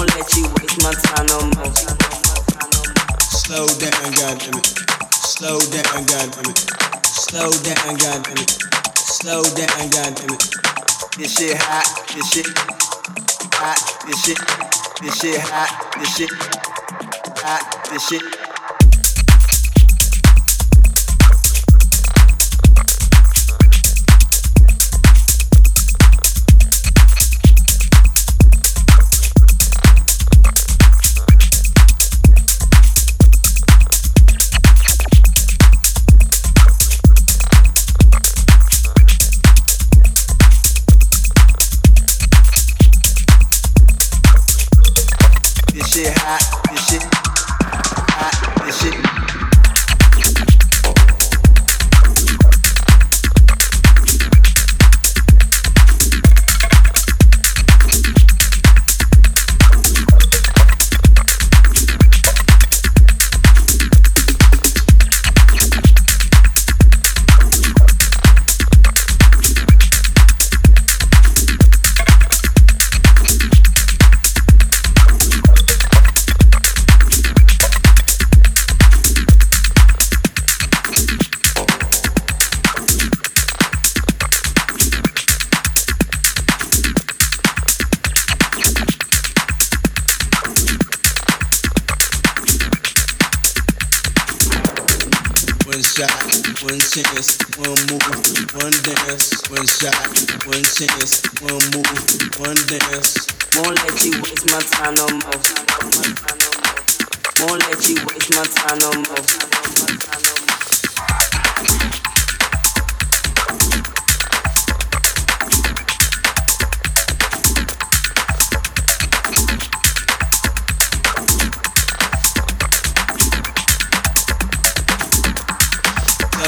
won't let you waste my time no more. Slow down, goddammit. Slow down, goddammit. Slow down, goddammit. Slow down, goddammit. This shit hot, this shit hot, this shit, this shit hot, this shit hot, this shit. shit hot. Shot, one chance, one move, one dance, one shot, one chance, one move, one dance. Won't let you waste my time no more. Won't let you waste my time no more.